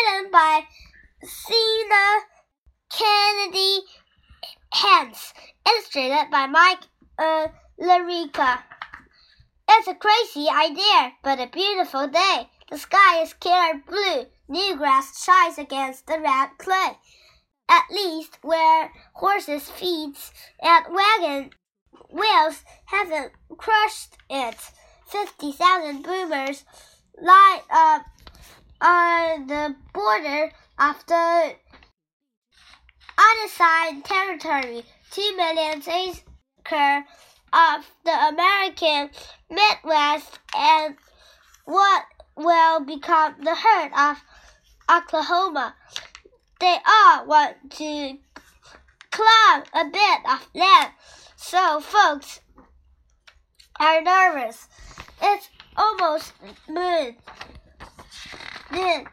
Written by Sina Kennedy Hance. Illustrated by Mike uh, Larica. It's a crazy idea, but a beautiful day. The sky is clear blue. New grass shines against the red clay. At least where horses' feet and wagon wheels haven't crushed it. Fifty thousand boomers line up on the border of the unassigned territory. Two million acres of the American Midwest and what will become the herd of Oklahoma. They all want to claim a bit of land, so folks are nervous. It's almost noon. Then,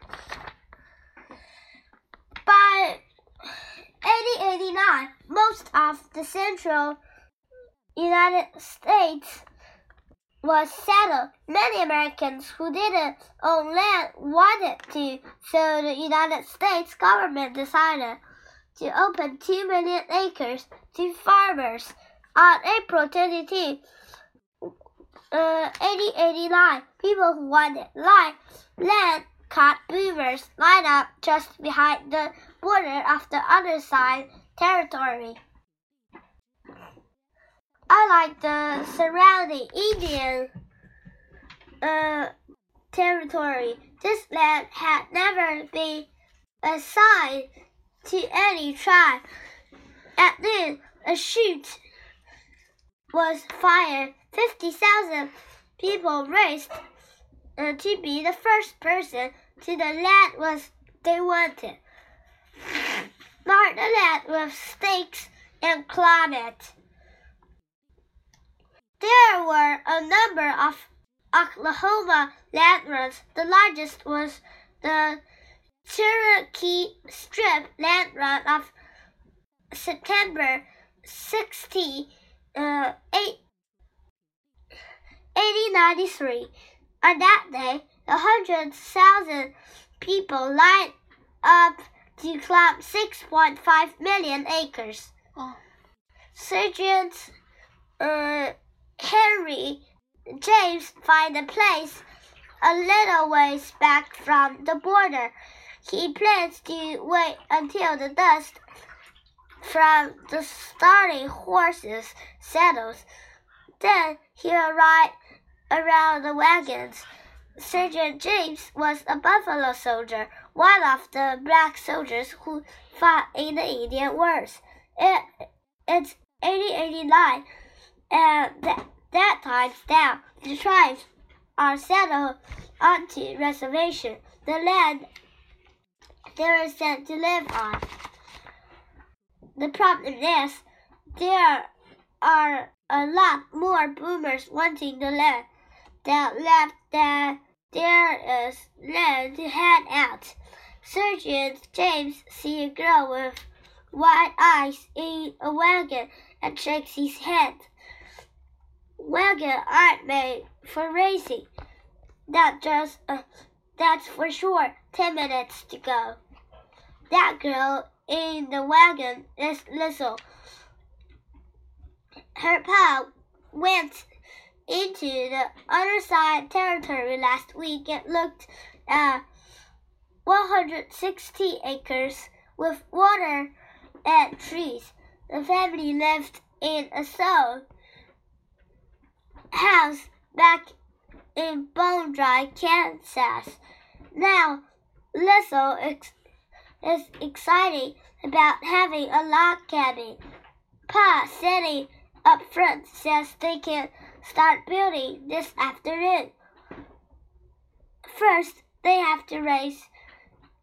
by 1889, most of the central United States was settled. Many Americans who didn't own land wanted to, so the United States government decided to open 2 million acres to farmers. On April 22, uh, 1889, people who wanted land, land caught beavers line up just behind the border of the other side territory. Unlike the surrounding Indian uh, territory, this land had never been assigned to any tribe. At noon, a shoot was fired. 50,000 people raced to be the first person to the land was they wanted. Mark the land with stakes and climb it. There were a number of Oklahoma land runs. The largest was the Cherokee Strip land run of September 60, uh, 8, 1893. On that day, a hundred thousand people lined up to climb 6.5 million acres. Oh. Sergeant uh, Henry James find a place a little ways back from the border. He plans to wait until the dust from the starting horses settles. Then he'll ride around the wagons. Sergeant James was a buffalo soldier, one of the black soldiers who fought in the Indian Wars. It, it's 1889, and that, that time's down. The tribes are settled onto reservation, the land they were sent to live on. The problem is there are a lot more boomers wanting the land that left that there is land to hand out. Sergeant James see a girl with white eyes in a wagon and shakes his head. Wagons aren't made for racing. That just uh, that's for sure. Ten minutes to go. That girl in the wagon is Lizzle. Her pa went into the other side territory last week and looked uh, at 160 acres with water and trees. The family lived in a stone house back in Bone Dry, Kansas. Now, Lizzle ex is excited about having a log cabin. Pa, sitting up front, says they can start building this afternoon. First, they have to raise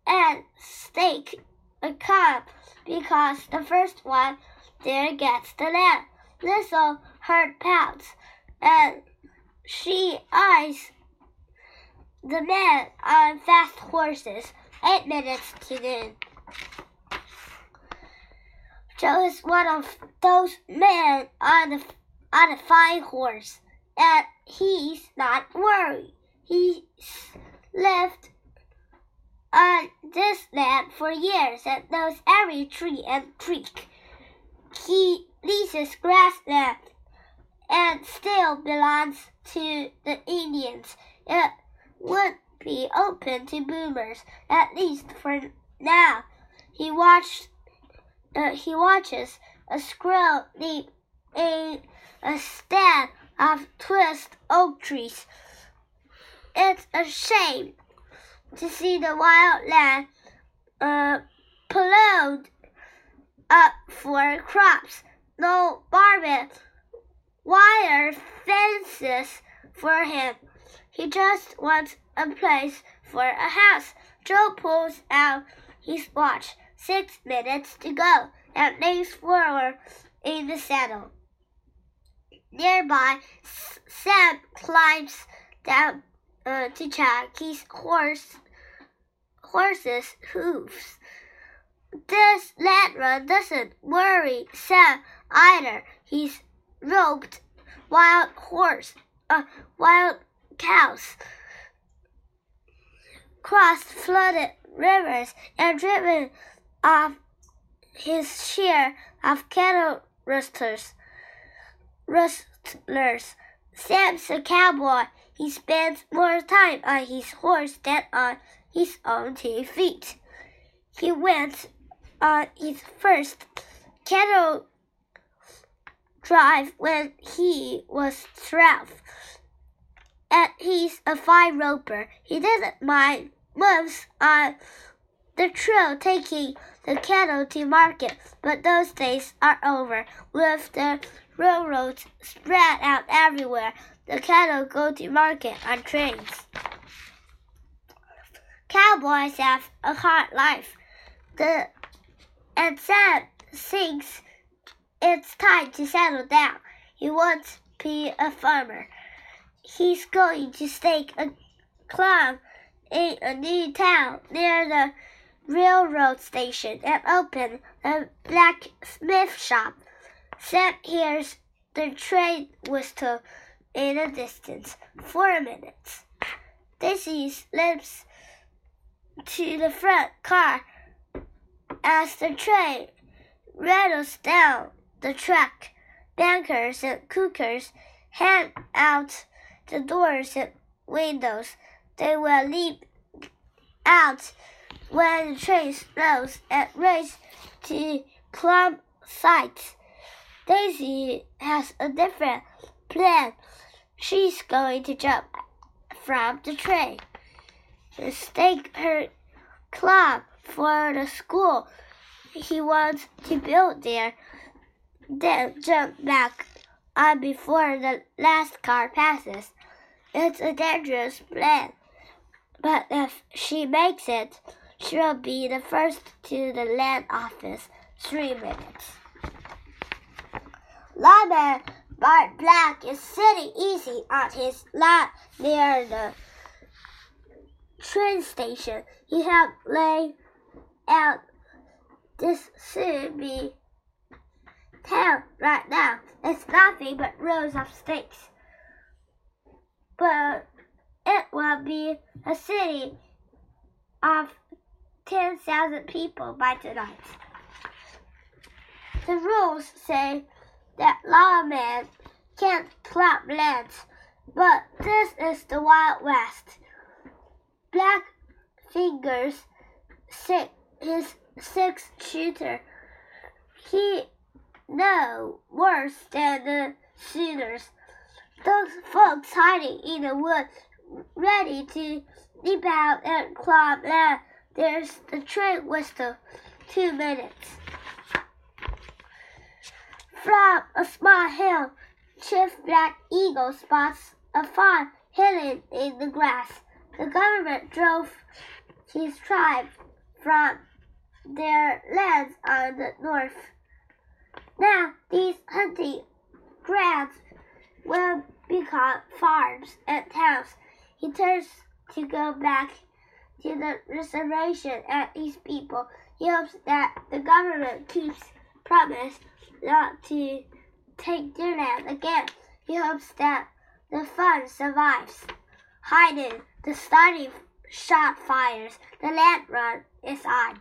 and stake a cow because the first one there gets the land. Lizzle heard pouts and she eyes the man on fast horses. Eight minutes to noon. Joe is one of those men on the on a fine horse, and he's not worried. He's lived on this land for years and knows every tree and creek. He leases grassland and still belongs to the Indians. It would be open to boomers, at least for now. He watched. Uh, he watches a squirrel leap in a stand of twist oak trees. It's a shame to see the wild land uh, plowed up for crops. No barbed wire fences for him. He just wants a place for a house. Joe pulls out his watch. Six minutes to go, and leans forward in the saddle. Nearby, Sam climbs down uh, to his horse horse's hooves. This run doesn't worry Sam either. He's roped wild horse, uh, wild cows, crossed flooded rivers, and driven off his share of cattle rustlers. Rustlers. Sam's a cowboy. He spends more time on his horse than on his own two feet. He went on his first cattle drive when he was 12. And he's a fine roper. He doesn't mind moves on the trail taking the cattle to market, but those days are over. With the railroads spread out everywhere, the cattle go to market on trains. Cowboys have a hard life. The and Sam thinks it's time to settle down. He wants to be a farmer. He's going to stake a claim in a new town near the railroad station and open a blacksmith shop. Sam hears the train whistle in the distance. Four minutes. Daisy slips to the front car as the train rattles down the track. Bankers and cookers hand out the doors and windows. They will leap out when the train slows and race to climb sites. Daisy has a different plan. She's going to jump from the train and stake her club for the school he wants to build there, then jump back on before the last car passes. It's a dangerous plan, but if she makes it, she'll be the first to the land office three minutes. Lawman Bart Black is sitting easy on his lap near the train station. He had laid out this should be town right now. It's nothing but rows of sticks. But it will be a city of 10,000 people by tonight. The rules say that lawmen can't clap lands, but this is the Wild West. Black fingers sit his six shooter. He no worse than the shooters. Those folks hiding in the woods, ready to leap out and climb land. There's the train whistle. Two minutes. From a small hill, Chief Black Eagle spots a farm hidden in the grass. The government drove his tribe from their lands on the north. Now these hunting grounds will become farms and towns. He turns to go back to the reservation and his people. He hopes that the government keeps promise not to take their land again. He hopes that the fund survives. Hiding the starting shot fires. The land run is on.